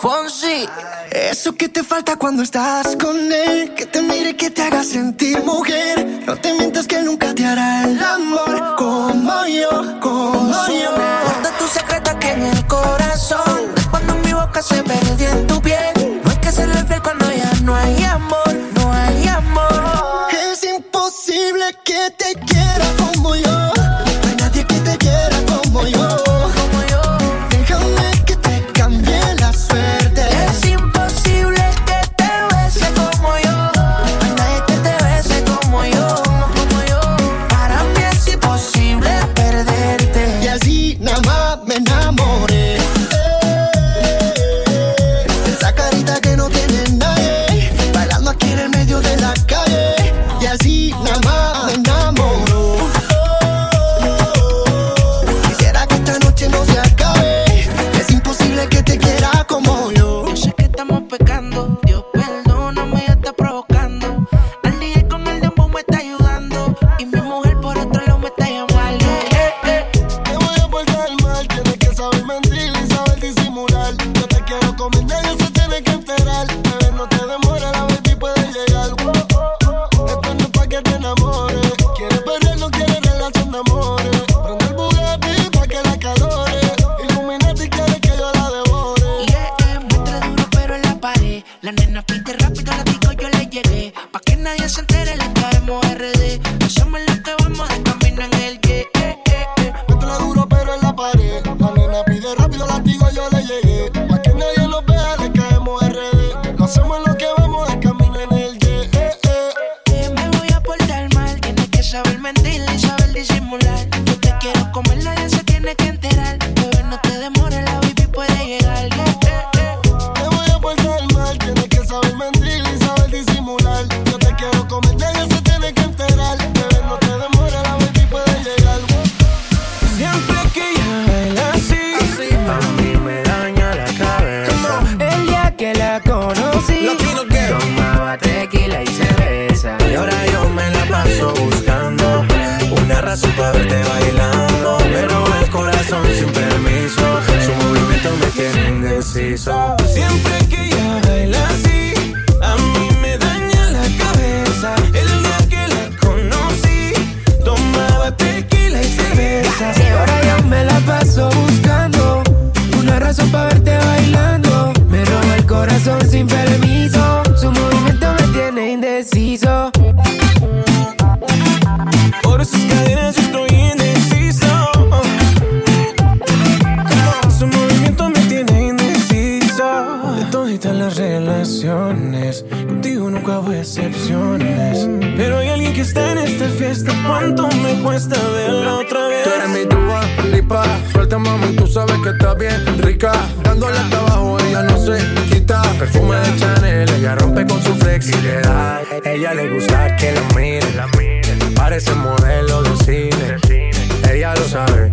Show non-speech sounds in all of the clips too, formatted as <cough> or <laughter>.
Fonsi. Eso que te falta cuando estás con él, que te mire, que te haga sentir mujer. No te mientas que nunca te hará el amor como yo, como yo. Guarda tu secreto aquí en el corazón, cuando mi boca se perdió en tu piel. No hay que serle fiel cuando ya no hay amor, no hay amor. Es imposible que te Pa' que nadie se entere, le caemos RD. Hacemos lo que vamos a Ahora supe verte bailando Pero el corazón sin permiso. Su movimiento me tiene indeciso. cuánto me cuesta verla otra vez. Tú eres mi duda, lipa. Suelta, mami, tú sabes que está bien rica. Dándole hasta abajo, ella no se quita. Perfume de Chanel, ella rompe con su flexibilidad. Ella le gusta que la mire, Parece modelo de cine. Ella lo sabe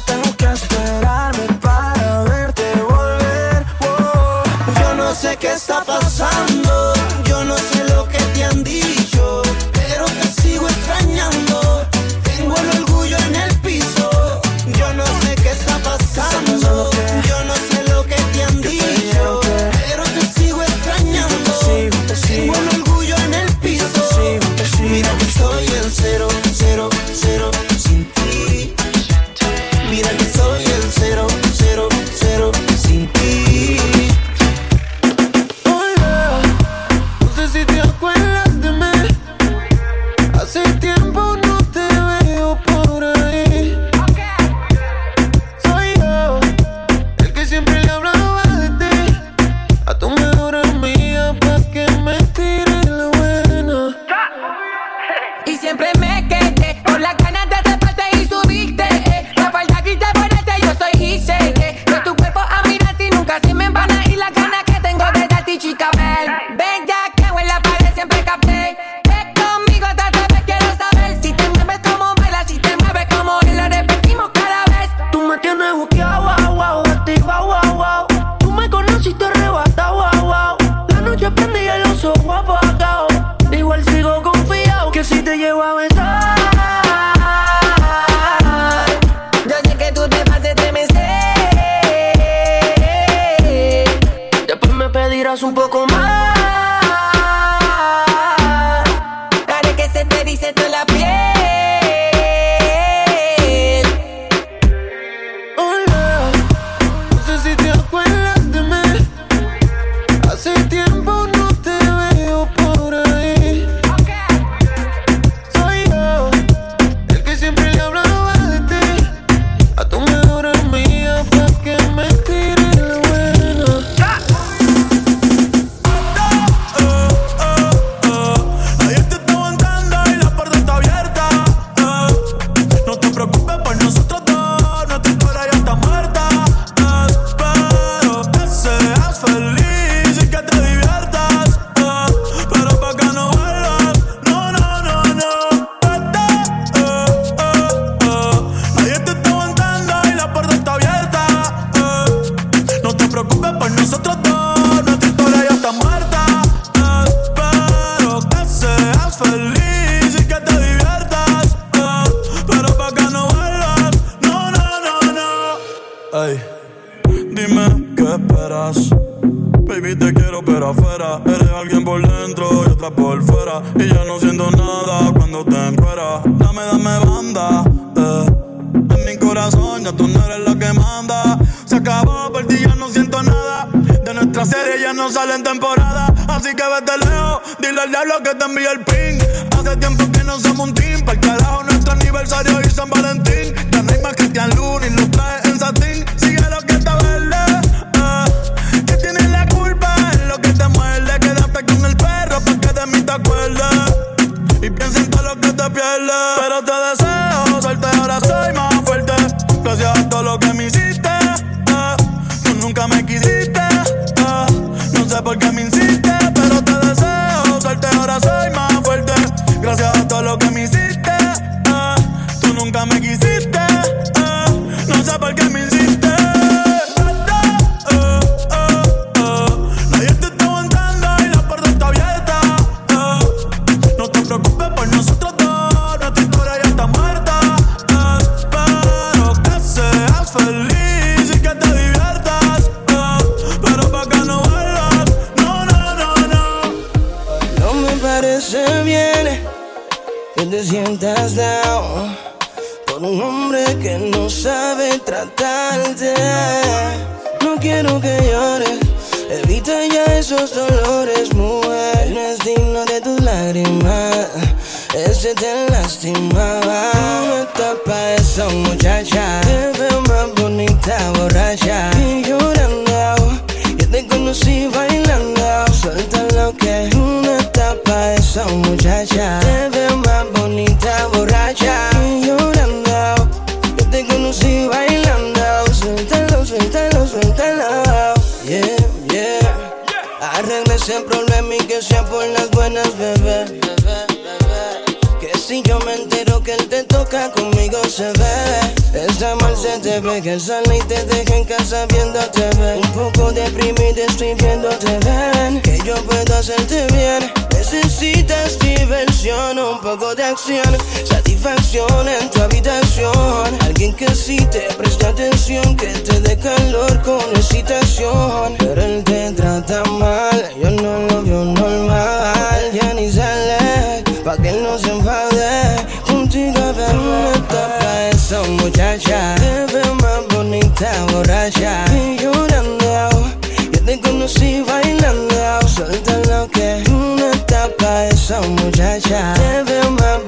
tengo que esperarme para verte volver. Oh, yo no sé qué está pasando septiembre al diablo que te envíe el pin. Hace tiempo que no somos un team. Para el carajo, nuestro aniversario y San Valentín. Ya no hay más Cristian Luna y los trajes en satín. Sigue lo que te verde. Ah, que tienes la culpa en lo que te muerde. Quédate con el perro para que de mí te acuerdes. Y piensa en todo lo que te pierdes. Pero te deseo suerte, ahora soy más fuerte. Gracias a todo lo que me hiciste. Por un hombre que no sabe tratarte. No quiero que llores. Evita ya esos dolores, mujer. No es digno de tus lágrimas. Ese te lastimaba. No tapa esa muchacha. Te veo más bonita, borracha. Y llorando. Yo te conocí bailando. Suelta lo que. No tapa esa muchacha. Te veo más bonita, borracha. Por las buenas, bebé. Que si yo me entero que él te toca, conmigo se ve. Está mal, se te ve que sale y te deja en casa viéndote ver. Un poco deprimido estoy viéndote ven. Que yo puedo hacerte bien. Necesitas diversión, un poco de acción, satisfacción en tu habitación. Alguien que sí te preste atención, que te dé calor con excitación. Pero él te trata mal, yo no lo veo normal. Ya ni sale, pa' que él no se enfade. Contigo ver una toca esa muchacha. Te ve más bonita, borracha. Y llorando, yo te conocí bailando. Suelta lo que una tapa esa muchacha. Te veo más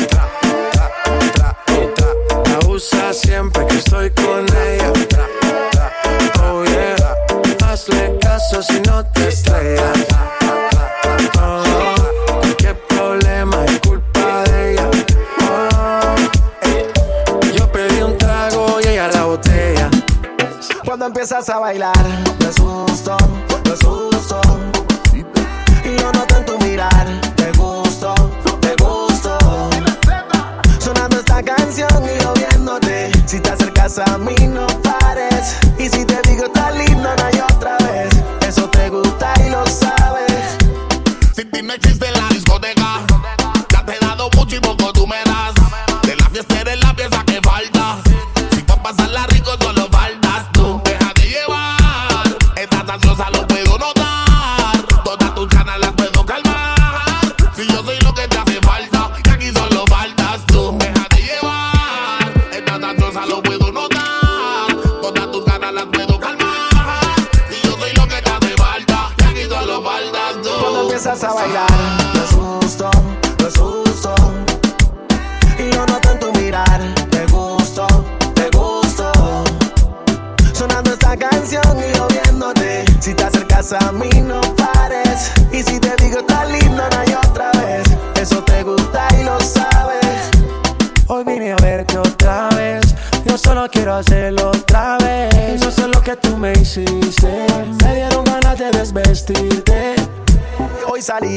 Siempre que estoy con ella. Oh hazle caso si no te estrellas. Oh, qué problema es culpa de ella. Oh, yo pedí un trago y ella la botella. Cuando empiezas a bailar, me asusto, me asusto. Si te acercas a mí, no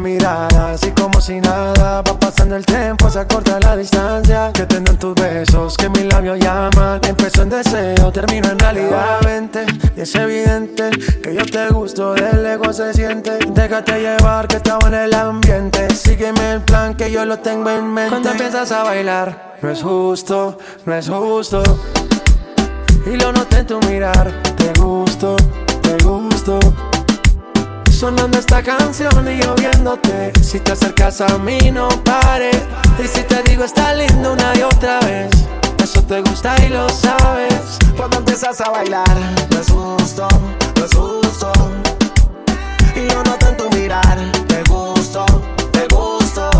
De miradas y como si nada va pasando el tiempo, se acorta la distancia que tendrán tus besos, que mis labios llaman. Empezó en deseo, termino en realidad. Vente, y es evidente que yo te gusto, del ego se siente. Déjate llevar que estaba en el ambiente. Sígueme el plan que yo lo tengo en mente. Cuando empiezas a bailar, no es justo, no es justo. Y lo noté en tu mirar, te gusto, te gusto. Sonando esta canción y yo viéndote Si te acercas a mí no pares Y si te digo está lindo una y otra vez Eso te gusta y lo sabes Cuando empiezas a bailar, me asusto, me asusto. Y yo noto en tu mirar, te gusto, te gusto.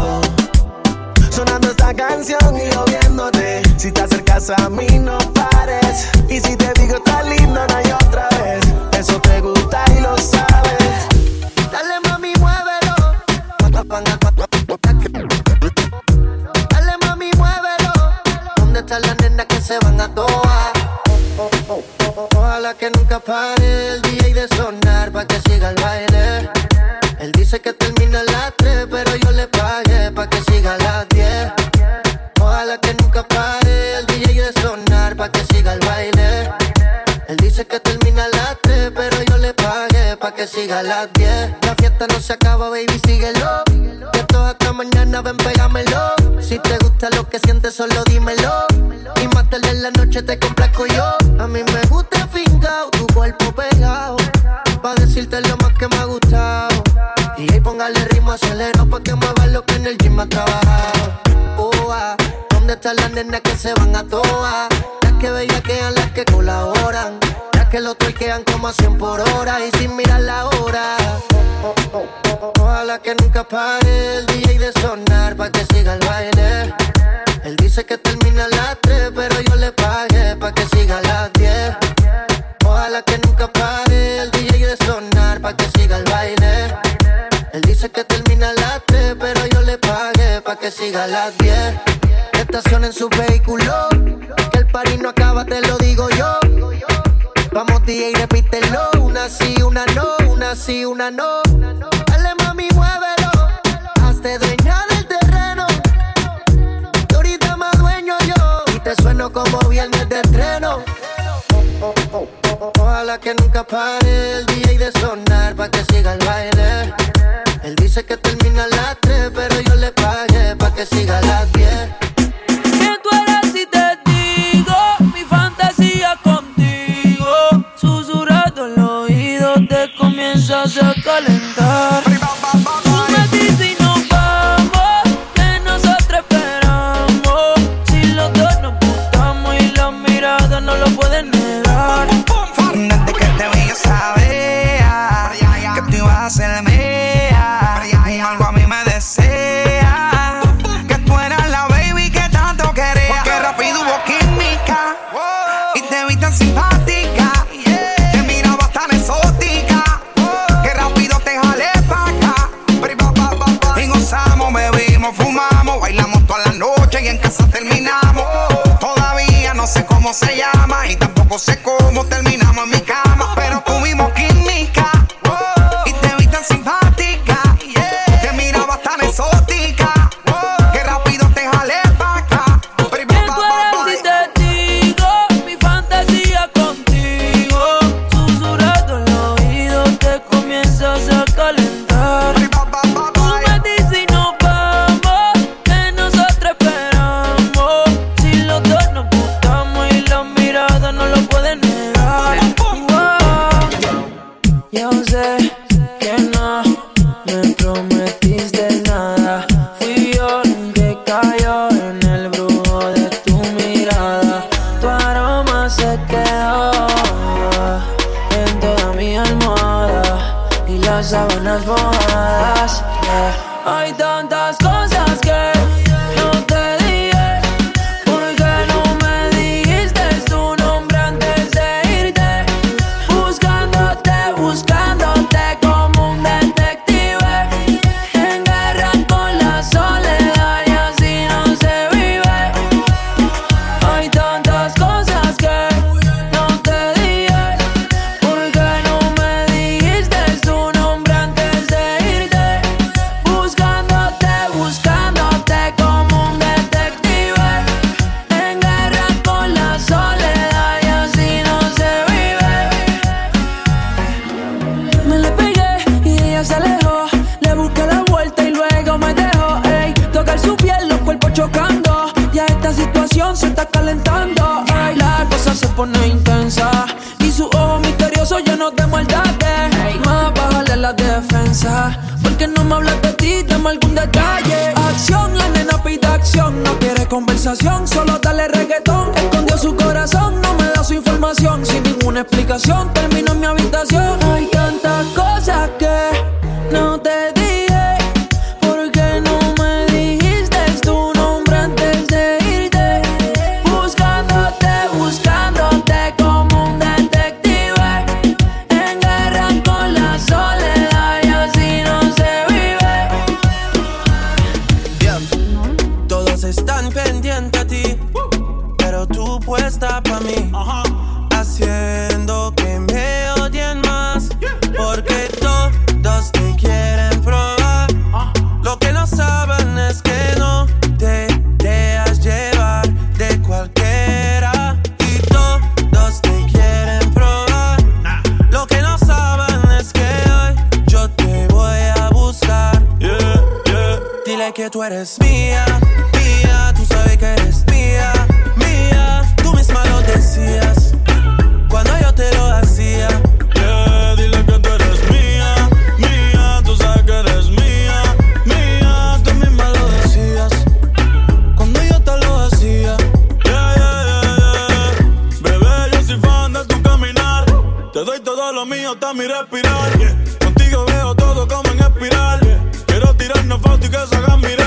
Sonando esta canción y yo viéndote. Si te acercas a mí, no pares. Y si te digo está lindo, no hay otra vez. Dale mami, muévelo. ¿Dónde están las nenas que se van a toa? Ojalá que nunca pare el DJ de sonar pa' que siga el baile. Él dice que termina a las 3, pero yo le pagué pa' que siga las 10. Ojalá que nunca pare el DJ de sonar pa' que siga el baile. Él dice que termina a las 3, pero yo le pagué pa' que siga las 10. La fiesta no se acaba, solo dímelo. Y más tarde en la noche te complazco yo. A mí me gusta fingado, tu cuerpo pegado. Pa' decirte lo más que me ha gustado. Y ahí póngale ritmo acelero pa' que mueva lo que en el gym ha trabajado. Oh, ah, ¿Dónde están las nenas que se van a toa? Las que bellaquean, las que colaboran. Las que lo tuerquean como a 100 por hora y sin mirar la hora. Ojalá que nunca pare el DJ de sonar Dice que termina a las 3, pero yo le pagué pa' que siga las 10. Ojalá que nunca pare el DJ de sonar pa' que siga el baile. Él dice que termina a las 3, pero yo le pagué pa' que siga las 10. Estación en su vehículo, que el party no acaba, te lo digo yo. Vamos DJ, repítelo, una sí, una no, una sí, una no. Y te como viernes de estreno. Ojalá que nunca pare el DJ de sonar pa' que siga el baile. Él dice que termina vi tan simpática. Te miraba tan exótica que rápido te jalé pa' acá. Y gozamos, bebimos, fumamos, bailamos toda la noche y en casa terminamos. Todavía no sé cómo se llama y tampoco sé cómo terminamos mía, mía, tú sabes que eres mía, mía. Tú misma lo decías cuando yo te lo hacía. Yeah, dile que tú eres mía, mía, tú sabes que eres mía, mía. Tú misma lo decías cuando yo te lo hacía. Yeah, yeah, yeah, yeah. Bebé, yo soy fan de tu caminar. Te doy todo lo mío hasta mi respirar. Contigo veo todo como en espiral. Quiero tirarnos fotos y que se hagan mirar.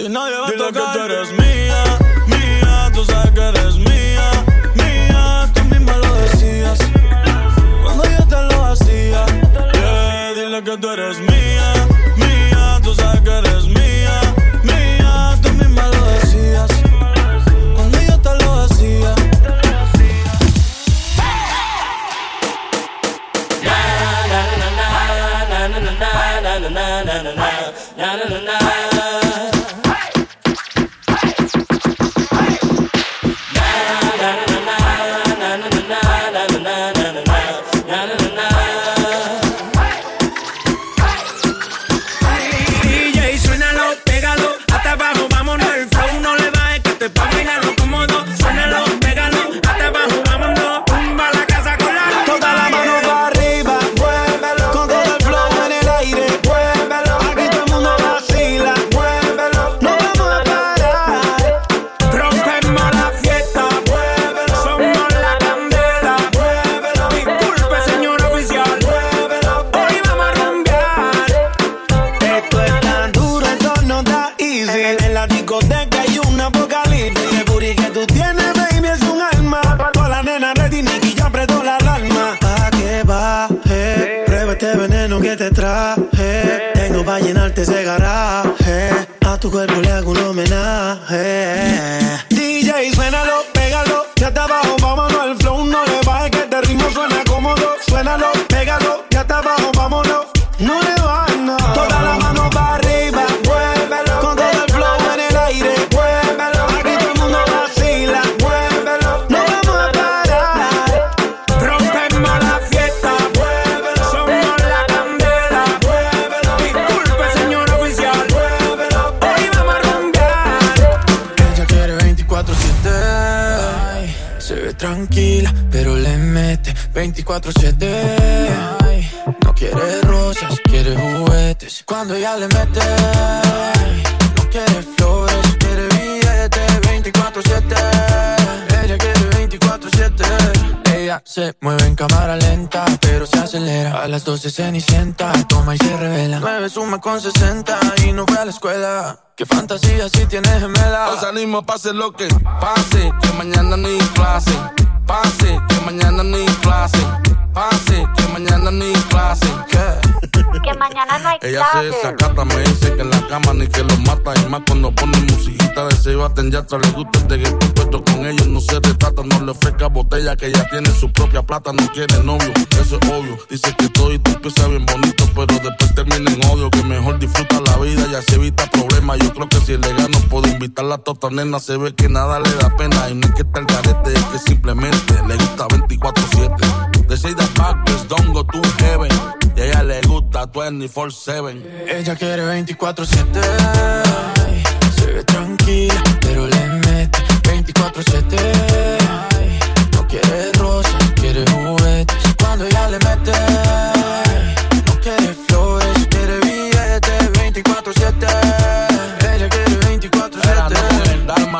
Que a ti nadie va a Dile que tocar. tú eres mía, mía. Tú sabes que eres mía, mía. Tú misma lo decías. Cuando yo te lo hacía. Yeah, dile que tú 24-7. Ay, No quiere rosas, quiere juguetes. Cuando ella le mete, no quiere flores, quiere billetes 24-7. Ella quiere 24-7. Ella se mueve en cámara lenta, pero se acelera. A las 12 cenicienta, toma y se revela. 9 suma con 60 y no fue a la escuela. Qué fantasía si tienes gemela. Os animo, pase lo que pase, que mañana ni clase. Pase, que mañana ni clase. Pase, que mañana ni clase. ¿Qué? <laughs> Que mañana no hay Ella se clase. desacata, me dice que en la cama ni que lo mata. Y más cuando pone musiquita de se baten ya le gusta el de que puesto con ellos no se retrata. No le ofrezca botella que ella tiene su propia plata. No quiere novio, eso es obvio. Dice que todo y tú empieza bien bonito, pero después termina en odio. Que mejor disfruta la vida y así evita problemas. Yo creo que si le gano puedo invitarla a tota nena. Se ve que nada le da pena. Y no es que está el garete, es que simplemente le gusta 24-7. That backwards don't go to heaven. Y a ella le gusta 24-7. Ella quiere 24-7. ay, Se ve tranquila, pero le mete 24-7. ay, No quiere rosas, quiere juguetes. Cuando ella le mete,